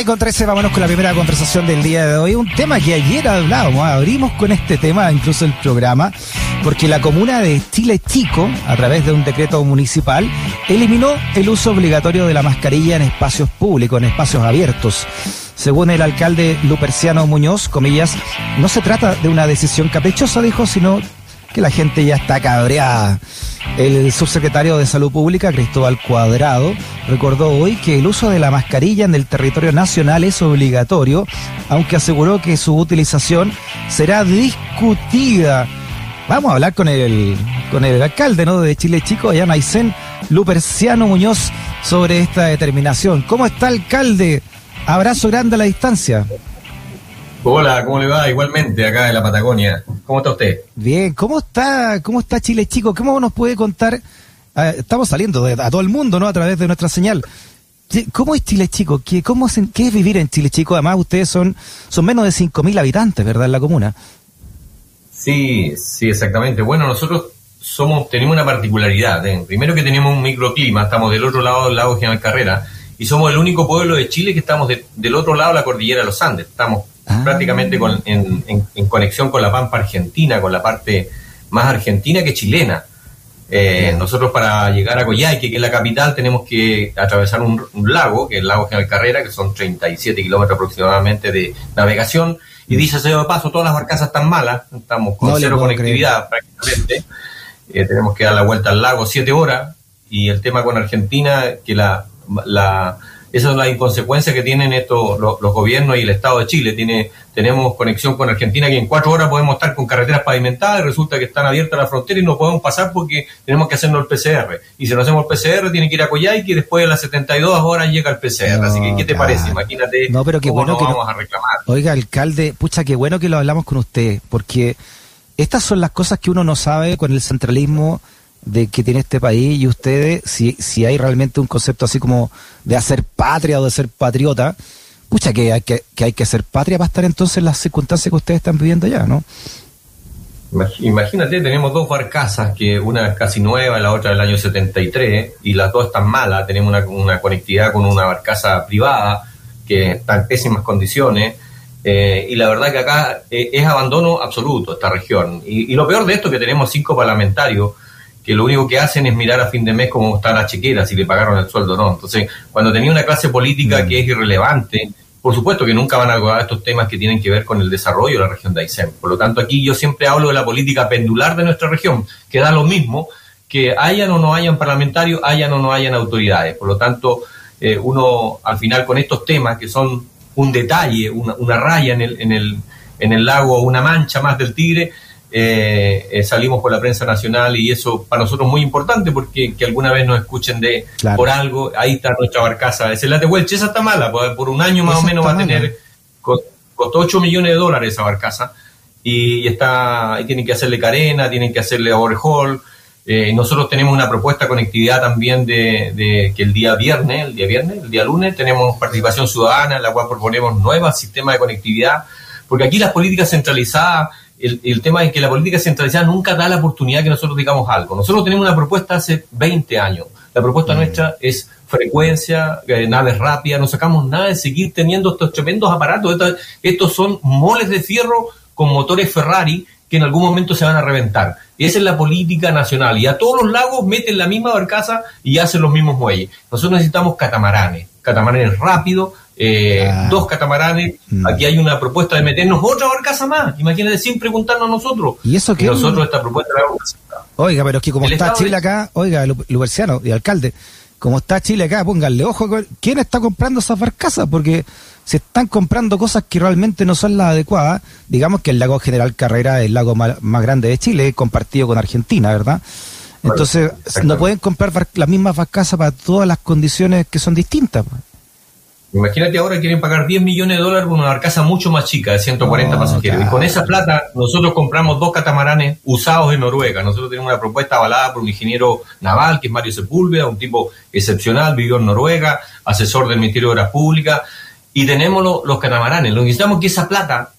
6 con 13, vámonos con la primera conversación del día de hoy. Un tema que ayer hablábamos, abrimos con este tema, incluso el programa, porque la comuna de Chile Chico, a través de un decreto municipal, eliminó el uso obligatorio de la mascarilla en espacios públicos, en espacios abiertos. Según el alcalde Luperciano Muñoz, comillas, no se trata de una decisión caprichosa, dijo, sino que la gente ya está cabreada. El subsecretario de Salud Pública, Cristóbal Cuadrado, recordó hoy que el uso de la mascarilla en el territorio nacional es obligatorio, aunque aseguró que su utilización será discutida. Vamos a hablar con el, con el alcalde ¿no? de Chile Chico, allá Maicén, Luperciano Muñoz, sobre esta determinación. ¿Cómo está, alcalde? Abrazo grande a la distancia. Hola, ¿cómo le va? Igualmente, acá en la Patagonia. ¿Cómo está usted? Bien, ¿cómo está, cómo está Chile Chico? ¿Cómo nos puede contar? Ah, estamos saliendo de, a todo el mundo, ¿no? A través de nuestra señal. ¿Cómo es Chile Chico? ¿Qué, cómo es, ¿Qué es vivir en Chile Chico? Además, ustedes son, son menos de 5.000 habitantes, ¿verdad? En la comuna. Sí, sí, exactamente. Bueno, nosotros somos, tenemos una particularidad. ¿eh? Primero que tenemos un microclima, estamos del otro lado del lago General Carrera, y somos el único pueblo de Chile que estamos del otro lado de la cordillera de los Andes. Estamos Ah. prácticamente con, en, conexión con la Pampa Argentina, con la parte más argentina que chilena. Eh, nosotros para llegar a Coyhaique, que es la capital, tenemos que atravesar un, lago, que es el lago General Carrera, que son 37 kilómetros aproximadamente de navegación. Y dice de paso, todas las barcazas están malas, estamos con cero conectividad prácticamente. Eh, tenemos que dar la vuelta al lago siete horas. Y el tema con Argentina, que la, la esa es la inconsecuencia que tienen estos los, gobiernos y el Estado de Chile. Tiene, tenemos conexión con Argentina que en cuatro horas podemos estar con carreteras pavimentadas y resulta que están abiertas las fronteras y no podemos pasar porque tenemos que hacernos el PCR. Y si no hacemos el PCR tiene que ir a Coyhaique y después de las 72 horas llega el PCR. Así que, ¿qué te parece? Imagínate no, pero qué bueno que vamos a reclamar. Oiga, alcalde, pucha, qué bueno que lo hablamos con usted, porque estas son las cosas que uno no sabe con el centralismo de que tiene este país y ustedes, si, si hay realmente un concepto así como de hacer patria o de ser patriota, pucha que hay que, que hay que ser patria para estar entonces en las circunstancias que ustedes están viviendo ya, ¿no? Imagínate, tenemos dos barcazas, que una es casi nueva la otra del año 73, y las dos están malas, tenemos una, una conectividad con una barcaza privada que está en pésimas condiciones, eh, y la verdad que acá eh, es abandono absoluto esta región. Y, y, lo peor de esto es que tenemos cinco parlamentarios que lo único que hacen es mirar a fin de mes cómo está la chequera, si le pagaron el sueldo o no. Entonces, cuando tenía una clase política mm. que es irrelevante, por supuesto que nunca van a abordar estos temas que tienen que ver con el desarrollo de la región de Aysén. Por lo tanto, aquí yo siempre hablo de la política pendular de nuestra región, que da lo mismo que hayan o no hayan parlamentarios, hayan o no hayan autoridades. Por lo tanto, eh, uno al final con estos temas que son un detalle, una, una raya en el, en, el, en el lago, una mancha más del tigre, eh, eh, salimos por la prensa nacional y eso para nosotros es muy importante porque que alguna vez nos escuchen de por algo, ahí está nuestra barcaza. Es la de Welch, esa está mala, pues, por un año más o menos va a tener, costó 8 millones de dólares esa barcaza y, está, ahí tienen que hacerle carena, tienen que hacerle overhaul. Eh, nosotros tenemos una propuesta de conectividad también de, de, que el día viernes, el día viernes, el día lunes, tenemos participación ciudadana en la cual proponemos nuevos sistemas de conectividad, porque aquí las políticas centralizadas el, tema es que la política centralizada nunca da la oportunidad que nosotros digamos algo. Nosotros tenemos una propuesta hace 20 años. La propuesta mm. nuestra es frecuencia, eh, naves rápidas, no sacamos nada de seguir teniendo estos tremendos aparatos. Estos, son moles de fierro con motores Ferrari que en algún momento se van a reventar. Esa es la política nacional. Y a todos los lagos meten la misma barcaza y hacen los mismos muelles. Nosotros necesitamos catamaranes, catamaranes rápidos, eh, ah. dos catamaranes. Mm. Aquí hay una propuesta de meternos otra barcaza más. Imagínate, sin preguntarnos a nosotros. Y eso nosotros esta propuesta la vamos Oiga, pero es que como está Chile acá, oiga, Luberciano y alcalde, como está Chile acá, pónganle ojo, ¿quién está comprando esas barcazas? Porque se están comprando cosas que realmente no son las adecuadas. Digamos que el lago General Carrera es el lago más, grande de Chile, compartido con Argentina, ¿verdad? Entonces, no pueden comprar las mismas barcazas para todas las condiciones que son distintas. Imagínate ahora quieren pagar 10 millones de dólares por una barcaza mucho más chica, de 140 pasajeros. Y con esa plata nosotros compramos dos catamaranes usados en Noruega. Nosotros tenemos una propuesta avalada por un ingeniero naval, que es Mario Sepúlveda, un tipo excepcional, vivió en Noruega, asesor del Ministerio de Obras Públicas. Y tenemos los catamaranes. Lo necesitamos que esa plata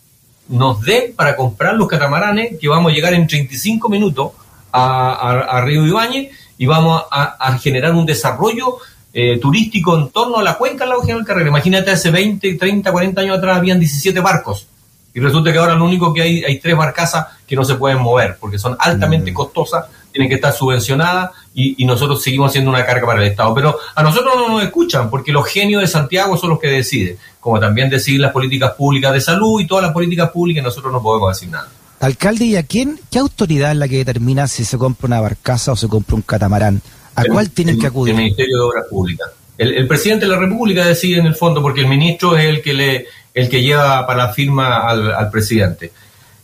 nos dé para comprar los catamaranes, que vamos a llegar en 35 minutos a, Río Ibañez y vamos a generar un desarrollo eh, turístico en torno a la cuenca del lago General Carrera. Imagínate, hace 20, 30, 40 años atrás habían 17 barcos. Y resulta que ahora lo único que hay, hay tres barcazas que no se pueden mover, porque son altamente mm. costosas, tienen que estar subvencionadas y, nosotros seguimos siendo una carga para el Estado. Pero a nosotros no nos escuchan, porque los genios de Santiago son los que deciden, como también deciden las políticas públicas de salud y todas las políticas públicas, nosotros no podemos decir nada. Alcalde, ¿y a quién, qué autoridad es la que determina si se compra una barcaza o se compra un catamarán? ¿A cuál tienen que acudir? El Ministerio de Obras Públicas. El, presidente de la República decide en el fondo, porque el ministro es el que le el que lleva para la firma al, presidente.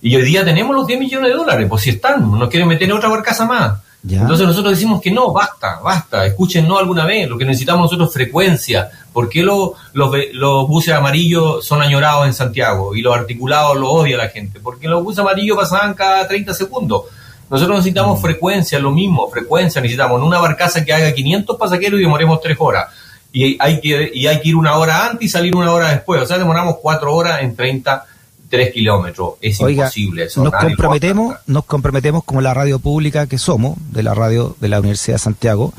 Y hoy día tenemos los 10 millones de dólares, pues si están, no quieren meter otra barcaza más. Entonces nosotros decimos que no, basta, basta, escuchen no alguna vez, lo que necesitamos nosotros es frecuencia. ¿Por qué los, los buses amarillos son añorados en Santiago y los articulados los odia la gente? Porque los buses amarillos pasaban cada 30 segundos. Nosotros necesitamos mm. frecuencia, lo mismo, frecuencia, necesitamos una barcaza que haga 500 pasajeros y demoremos 3 horas y hay que, y hay que ir una hora antes y salir una hora después. O sea, demoramos cuatro horas en 33 kilómetros. Es imposible eso. Nos comprometemos, nos comprometemos como la radio pública que somos, de la radio de la Universidad de Santiago,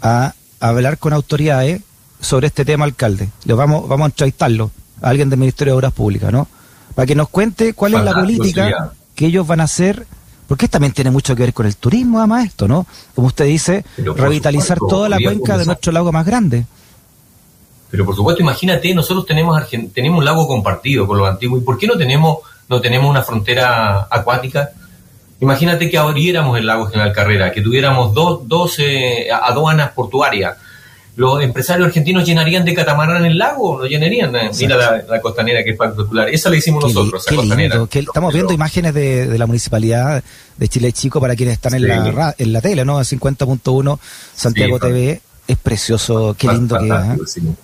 a, hablar con autoridades sobre este tema, alcalde. Le vamos, vamos a entrevistarlo, a alguien del Ministerio de Obras Públicas, ¿no? Para que nos cuente cuál es la política que ellos van a hacer porque también tiene mucho que ver con el turismo, además esto, ¿no? Como usted dice, revitalizar toda la cuenca de nuestro lago más grande. Pero por supuesto, imagínate, nosotros tenemos tenemos un lago compartido con los antiguos. ¿Y por qué no tenemos, no tenemos una frontera acuática? Imagínate que abriéramos el lago General Carrera, que tuviéramos dos, dos aduanas portuarias. Los empresarios argentinos llenarían de catamarán el lago, lo llenarían. Mira la, costanera que es particular. Esa la hicimos nosotros, esa costanera. estamos viendo imágenes de, la municipalidad de Chile Chico para quienes están en, la, en la tele, ¿no? 50.1 Santiago TV. Es precioso, qué lindo que es. ¿eh?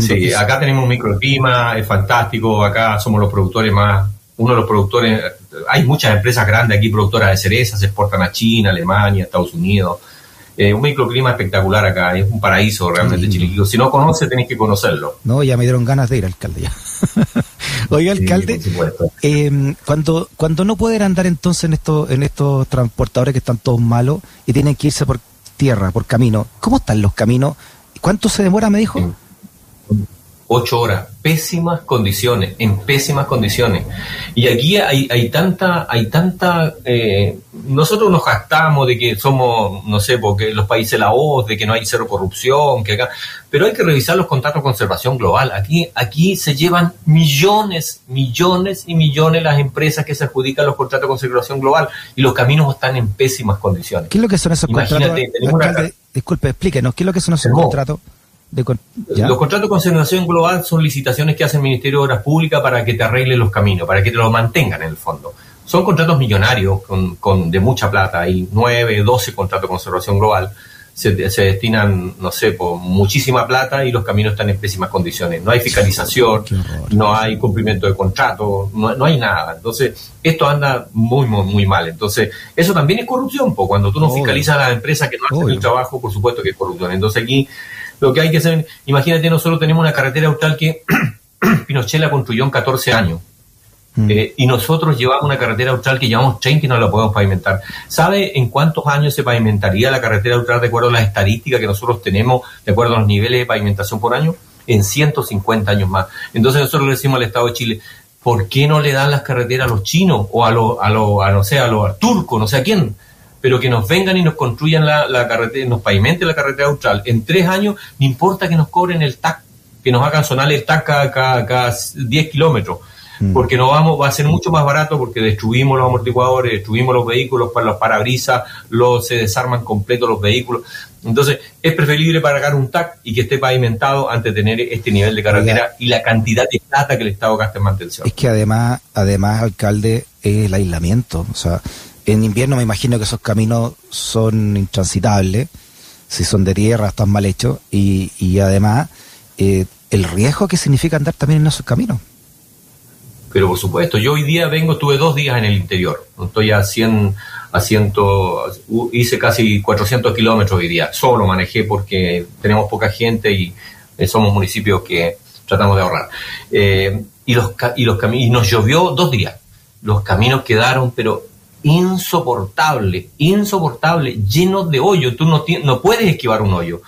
Sí, acá tenemos un microclima, es fantástico, acá somos los productores más, uno de los productores, hay muchas empresas grandes aquí, productoras de cerezas, se exportan a China, Alemania, Estados Unidos. Eh, un microclima espectacular acá, es un paraíso realmente Chile. Si no conoce, tenéis que conocerlo. No, ya me dieron ganas de ir, alcalde. Ya. Oiga, alcalde, eh, cuando, cuando no pueden andar entonces en estos, en estos transportadores que están todos malos y tienen que irse por tierra, por camino, ¿cómo están los caminos? ¿Cuánto se demora, me dijo? Ocho horas, pésimas condiciones, en pésimas condiciones. Y aquí hay, hay tanta, hay tanta, eh, nosotros nos jactamos de que somos, no sé, porque los países la voz, de que no hay cero corrupción, que acá, pero hay que revisar los contratos de conservación global. Aquí, aquí se llevan millones, millones y millones las empresas que se adjudican los contratos de conservación global y los caminos están en pésimas condiciones. ¿Qué es lo que son esos contratos? disculpe, explíquenos, ¿qué es lo que son esos contratos? Los contratos de conservación global son licitaciones que hace el Ministerio de Obras Públicas para que te arreglen los caminos, para que te lo mantengan en el fondo. Son contratos millonarios con, de mucha plata, hay 9, 12 contratos de conservación global. Se, destinan, no sé, por muchísima plata y los caminos están en pésimas condiciones. No hay fiscalización, no hay cumplimiento de contrato, no, hay nada. Entonces, esto anda muy, muy, muy mal. Entonces, eso también es corrupción, porque cuando tú no fiscalizas a las empresas que no hacen el trabajo, por supuesto que es corrupción. Entonces, aquí lo que hay que hacer, imagínate, nosotros tenemos una carretera austral que Pinochet la construyó en 14 años. Mm. Eh, y nosotros llevamos una carretera austral que llevamos 30 y no la podemos pavimentar. ¿Sabe en cuántos años se pavimentaría la carretera austral de acuerdo a las estadísticas que nosotros tenemos, de acuerdo a los niveles de pavimentación por año? En 150 años más. Entonces nosotros le decimos al Estado de Chile, ¿por qué no le dan las carreteras a los chinos o a los, a los, a, no sé, a los turcos, no sé a quién? Pero que nos vengan y nos construyan la, carretera, nos pavimenten la carretera austral en tres años, no importa que nos cobren el TAC, que nos hagan sonar el TAC cada, 10 kilómetros, mm. porque no vamos, va a ser mucho más barato porque destruimos los amortiguadores, destruimos los vehículos para los parabrisas, los, se desarman completos los vehículos. Entonces, es preferible pagar un TAC y que esté pavimentado antes de tener este nivel de carretera y la cantidad de plata que el Estado gasta en mantención. Es que además, además, alcalde, es el aislamiento. O sea, en invierno me imagino que esos caminos son intransitables, si son de tierra, están mal hechos, y, y además eh, el riesgo que significa andar también en esos caminos. Pero por supuesto, yo hoy día vengo, estuve dos días en el interior, estoy a 100, a 100, hice casi 400 kilómetros hoy día, solo manejé porque tenemos poca gente y eh, somos municipios que tratamos de ahorrar. Eh, y, los, y, los y nos llovió dos días, los caminos quedaron, pero insoportable, insoportable, lleno de hoyo. Tú no, no puedes esquivar un hoyo.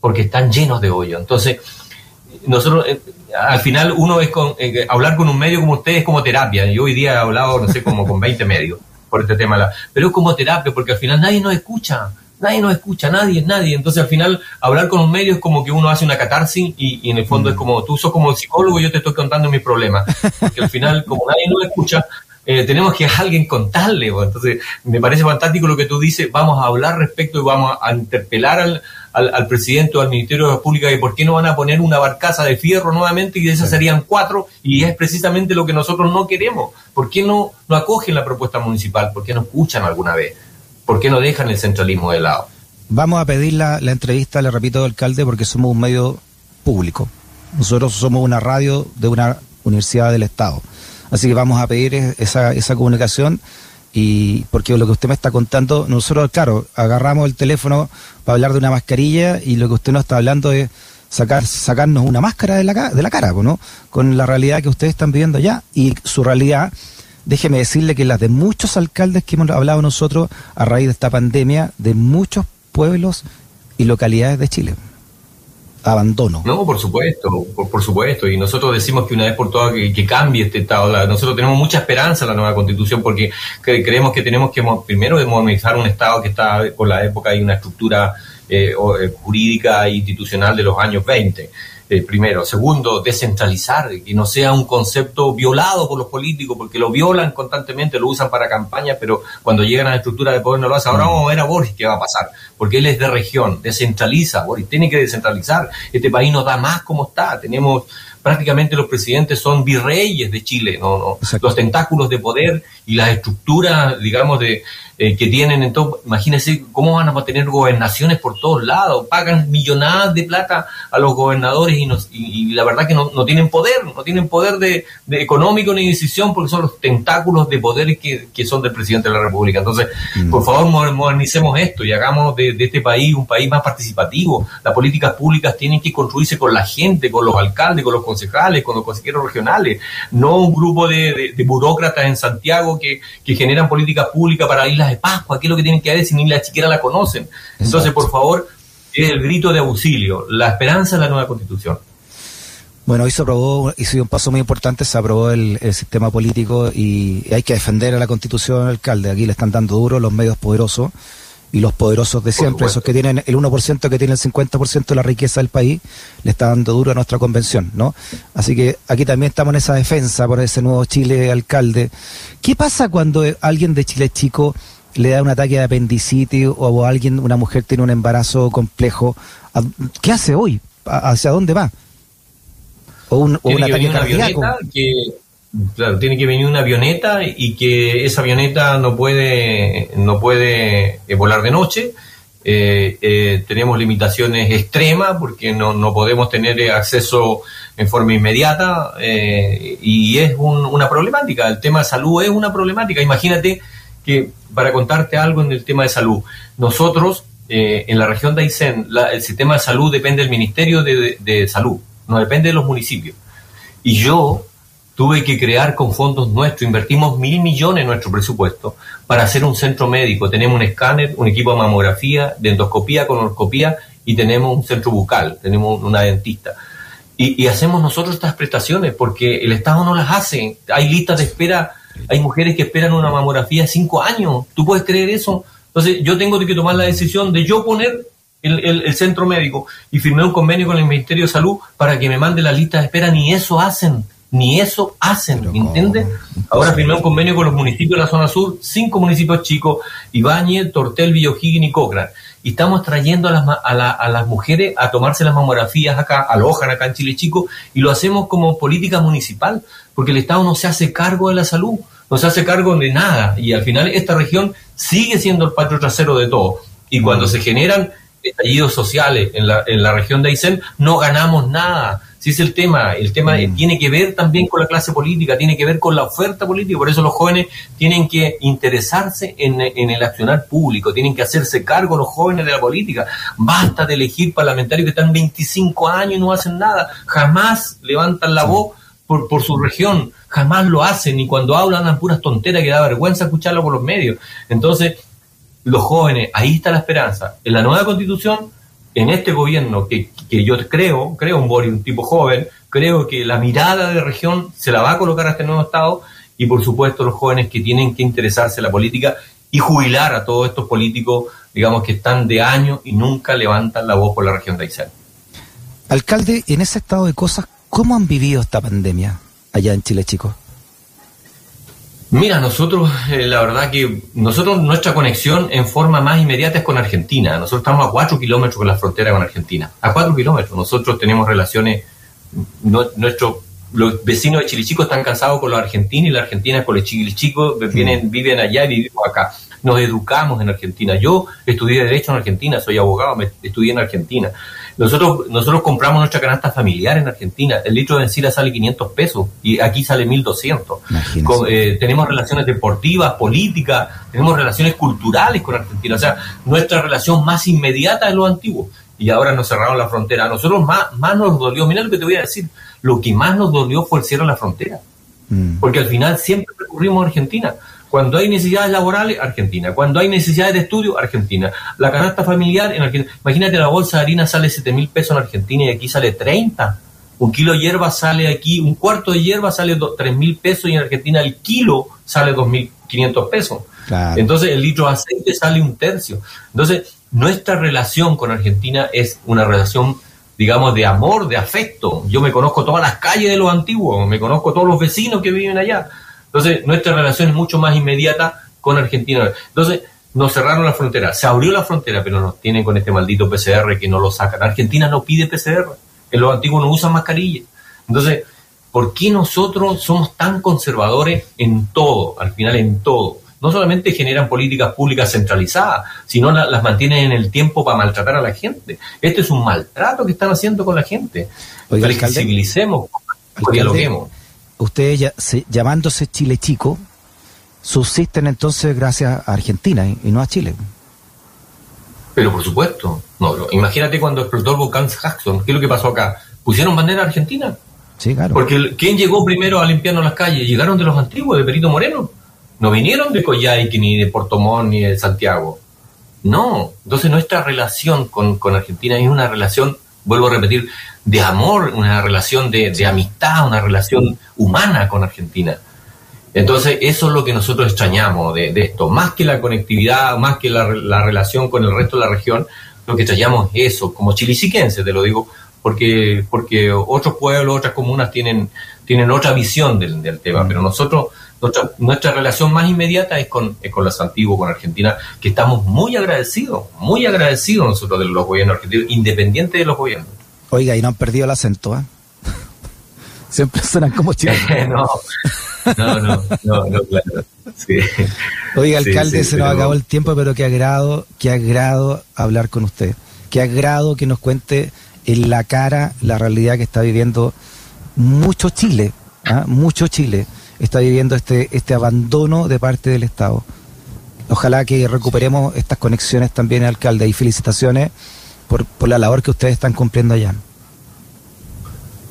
porque están llenos de hoyo. Entonces, nosotros, eh, al final, uno es con, eh, hablar con un medio como ustedes es como terapia. Yo hoy día he hablado, no sé, como con 20 medios por este tema, pero es como terapia, porque al final nadie nos escucha nadie nos escucha, nadie, nadie. Entonces al final hablar con un medio es como que uno hace una catarsis y, en el fondo es mm. como tú sos como psicólogo y yo te estoy contando mis problemas. Porque al final como nadie nos escucha, eh, tenemos que a alguien contarle. Entonces me parece fantástico lo que tú dices, vamos a hablar respecto y vamos a interpelar al, al, presidente o al Ministerio de la Pública de por qué no van a poner una barcaza de fierro nuevamente y de esas serían cuatro y es precisamente lo que nosotros no queremos. ¿Por qué no, no acogen la propuesta municipal? ¿Por qué no escuchan alguna vez? ¿Por qué no dejan el centralismo de lado? Vamos a pedir la, entrevista, le repito, alcalde, porque somos un medio público. Nosotros somos una radio de una universidad del Estado. Así que vamos a pedir esa, esa comunicación y porque lo que usted me está contando, nosotros, claro, agarramos el teléfono para hablar de una mascarilla y lo que usted nos está hablando es sacar, sacarnos una máscara de la, de la cara, ¿no? Con la realidad que ustedes están viviendo allá y su realidad déjeme decirle que las de muchos alcaldes que hemos hablado nosotros a raíz de esta pandemia, de muchos pueblos y localidades de Chile. Abandono. No, por supuesto, por, supuesto. Y nosotros decimos que una vez por todas que, cambie este Estado. nosotros tenemos mucha esperanza en la nueva Constitución porque creemos que tenemos que primero modernizar un Estado que está por la época y una estructura eh, eh, jurídica e institucional de los años 20. Eh, primero. Segundo, descentralizar, que no sea un concepto violado por los políticos, porque lo violan constantemente, lo usan para campaña, pero cuando llegan a la estructura de poder no lo hacen. Ahora mm. vamos a ver a Boris qué va a pasar, porque él es de región, descentraliza, Boris tiene que descentralizar. Este país no da más como está, tenemos prácticamente los presidentes son virreyes de Chile, ¿no? los tentáculos de poder y las estructuras, digamos, de, eh, que tienen. Entonces, imagínense cómo van a tener gobernaciones por todos lados, pagan millonadas de plata a los gobernadores y, y, la verdad que no, no, tienen poder, no tienen poder de, económico ni decisión porque son los tentáculos de poder que, que son del presidente de la República. Entonces, mm. por favor, modernicemos esto y hagamos de, este país un país más participativo. Las políticas públicas tienen que construirse con la gente, con los alcaldes, con los concejales, con los consejeros regionales, no un grupo de, burócratas en Santiago que, que generan políticas públicas para islas de Pascua, qué es lo que tienen que hacer si ni la siquiera la conocen. Entonces, por favor, es el grito de auxilio, la esperanza de la nueva constitución. Bueno, hoy se aprobó, hizo un paso muy importante, se aprobó el, sistema político y hay que defender a la constitución, alcalde. Aquí le están dando duro los medios poderosos y los poderosos de siempre, esos que tienen el 1% que tiene el 50% de la riqueza del país, le está dando duro a nuestra convención, ¿no? Así que aquí también estamos en esa defensa por ese nuevo Chile alcalde. ¿Qué pasa cuando alguien de Chile chico le da un ataque de apendicitis o alguien, una mujer tiene un embarazo complejo, ¿qué hace hoy? ¿Hacia dónde va? O un, ataque cardíaco. claro, tiene que venir una avioneta y que esa avioneta no puede, no puede eh, volar de noche. Eh, eh, tenemos limitaciones extremas porque no, no podemos tener acceso en forma inmediata y es una problemática. El tema de salud es una problemática. Imagínate que para contarte algo en el tema de salud, nosotros eh, en la región de Aysén, el sistema de salud depende del Ministerio de, Salud, no depende de los municipios. Y yo tuve que crear con fondos nuestros, invertimos mil millones en nuestro presupuesto para hacer un centro médico. Tenemos un escáner, un equipo de mamografía, de endoscopía, colonoscopía y tenemos un centro bucal, tenemos una dentista. Y, y, hacemos nosotros estas prestaciones porque el Estado no las hace. Hay listas de espera hay mujeres que esperan una mamografía cinco años. ¿Tú puedes creer eso? Entonces yo tengo que tomar la decisión de yo poner el, centro médico y firmé un convenio con el Ministerio de Salud para que me mande la lista de espera. Ni eso hacen. Ni eso hacen, ¿me entiendes? Ahora firmé un convenio con los municipios de la zona sur, cinco municipios chicos, Ibáñez, Tortel, Villojín y Cochrane y estamos trayendo a las, a, las mujeres a tomarse las mamografías acá, alojan acá en Chile Chico, y lo hacemos como política municipal, porque el Estado no se hace cargo de la salud, no se hace cargo de nada, y al final esta región sigue siendo el patio trasero de todo. Y cuando se generan estallidos sociales en la, en la región de Aysén, no ganamos nada si es el tema, el tema mm. tiene que ver también con la clase política, tiene que ver con la oferta política, por eso los jóvenes tienen que interesarse en, el accionar público, tienen que hacerse cargo los jóvenes de la política. Basta de elegir parlamentarios que están 25 años y no hacen nada, jamás levantan la voz por, por su región, jamás lo hacen, y cuando hablan dan puras tonteras que da vergüenza escucharlo por los medios. Entonces, los jóvenes, ahí está la esperanza. En la nueva constitución en este gobierno que, que yo creo, creo un Boris, un tipo joven, creo que la mirada de región se la va a colocar a este nuevo Estado y por supuesto los jóvenes que tienen que interesarse en la política y jubilar a todos estos políticos, digamos, que están de años y nunca levantan la voz por la región de Aysén. Alcalde, en ese estado de cosas, ¿cómo han vivido esta pandemia allá en Chile, chicos? Mira, nosotros, eh, la verdad que nosotros, nuestra conexión en forma más inmediata es con Argentina. Nosotros estamos a cuatro kilómetros con la frontera con Argentina. A cuatro kilómetros. Nosotros tenemos relaciones, nuestros los vecinos de Chilichico están cansados con los argentinos y la Argentina con los chilichicos, vienen, viven allá y vivimos acá. Nos educamos en Argentina. Yo estudié Derecho en Argentina, soy abogado, me estudié en Argentina. Nosotros, nosotros compramos nuestra canasta familiar en Argentina. El litro de encina sale 500 pesos y aquí sale 1200. eh, tenemos relaciones deportivas, políticas, tenemos relaciones culturales con Argentina. O sea, nuestra relación más inmediata es lo antiguo. Y ahora nos cerraron la frontera. A nosotros más, más nos dolió. Mira lo que te voy a decir. Lo que más nos dolió fue el cierre de la frontera. Mm. Porque al final siempre recurrimos a Argentina. Cuando hay necesidades laborales, Argentina. Cuando hay necesidades de estudio, Argentina. La canasta familiar en Argentina. Imagínate, la bolsa de harina sale 7 mil pesos en Argentina y aquí sale 30. Un kilo de hierba sale aquí, un cuarto de hierba sale 3 mil pesos y en Argentina el kilo sale 2.500 pesos. Entonces el litro de aceite sale un tercio. Entonces nuestra relación con Argentina es una relación, digamos, de amor, de afecto. Yo me conozco todas las calles de los antiguos, me conozco todos los vecinos que viven allá. Entonces, nuestra relación es mucho más inmediata con Argentina. Entonces, nos cerraron la frontera. Se abrió la frontera, pero nos tienen con este maldito PCR que no lo sacan. Argentina no pide PCR. En los antiguos no usan mascarilla. Entonces, ¿por qué nosotros somos tan conservadores en todo? Al final, en todo. No solamente generan políticas públicas centralizadas, sino las mantienen en el tiempo para maltratar a la gente. Este es un maltrato que están haciendo con la gente. Flexibilicemos, dialoguemos ustedes ya, llamándose Chile Chico, subsisten entonces gracias a Argentina y, no a Chile. Pero por supuesto. No, imagínate cuando explotó el volcán Jackson, ¿qué es lo que pasó acá? ¿Pusieron bandera argentina? Sí, claro. Porque ¿quién llegó primero a limpiarnos las calles? ¿Llegaron de los antiguos, de Perito Moreno? No vinieron de Coyhaique, ni de Portomón, ni de Santiago. No. Entonces nuestra relación con, con Argentina es una relación, vuelvo a repetir, de amor, una relación de, amistad, una relación humana con Argentina. Entonces, eso es lo que nosotros extrañamos de, esto. Más que la conectividad, más que la, relación con el resto de la región, lo que extrañamos es eso, como chilisiquense, te lo digo, porque, porque otros pueblos, otras comunas tienen, tienen otra visión del, tema, pero nosotros, nuestra, nuestra relación más inmediata es con, es con los antiguos, con Argentina, que estamos muy agradecidos, muy agradecidos nosotros de los gobiernos argentinos, independiente de los gobiernos. Oiga, y no han perdido el acento, ¿eh? Siempre suenan como chilenos. no, no, no, no, claro. Oiga, alcalde, se nos acabó el tiempo, pero qué agrado, qué agrado hablar con usted. Qué agrado que nos cuente en la cara la realidad que está viviendo mucho Chile, ¿ah? mucho Chile está viviendo este, este abandono de parte del Estado. Ojalá que recuperemos estas conexiones también, alcalde, y felicitaciones por, por la labor que ustedes están cumpliendo allá.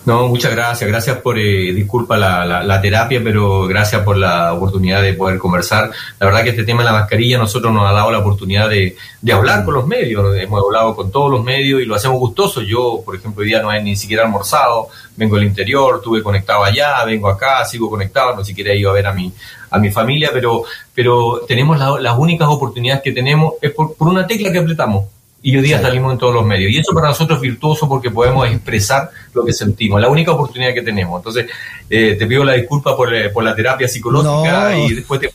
No, muchas gracias. Gracias por, eh, disculpa la, la, terapia, pero gracias por la oportunidad de poder conversar. La verdad que este tema de la mascarilla nosotros nos ha dado la oportunidad de, de hablar con los medios. Hemos hablado con todos los medios y lo hacemos gustoso. Yo, por ejemplo, hoy día no he ni siquiera almorzado. Vengo del interior, estuve conectado allá, vengo acá, sigo conectado. No siquiera he ido a ver a mi, a mi familia, pero, pero tenemos las únicas oportunidades que tenemos es por, por una tecla que apretamos y hoy día salimos en todos los medios. Y eso para nosotros es virtuoso porque podemos expresar lo que sentimos, la única oportunidad que tenemos. Entonces, eh, te pido la disculpa por, eh, por la terapia psicológica y después te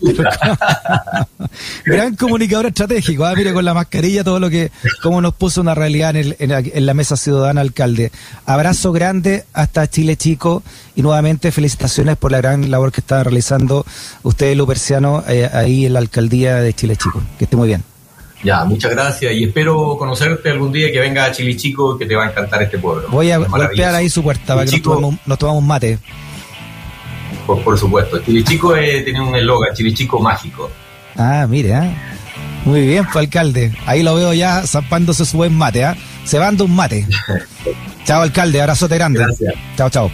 Gran comunicador estratégico, ¿ah? mire con la mascarilla todo lo que, cómo nos puso una realidad en, en, la mesa ciudadana alcalde. Abrazo grande hasta Chile Chico y nuevamente felicitaciones por la gran labor que está realizando usted, Luperciano, eh, ahí en la alcaldía de Chile Chico. Que esté muy bien. Ya, muchas gracias y espero conocerte algún día que venga a Chilichico que te va a encantar este pueblo. Voy a golpear ahí su puerta para que nos tomamos, mate. Por, por supuesto, Chilichico eh, tiene un eslogan, Chilichico mágico. Ah, mire, ¿eh? muy bien, fue alcalde. Ahí lo veo ya zampándose su buen mate, ¿ah? Se va dando un mate. chao, alcalde, abrazote grande. Gracias. Chao, chao.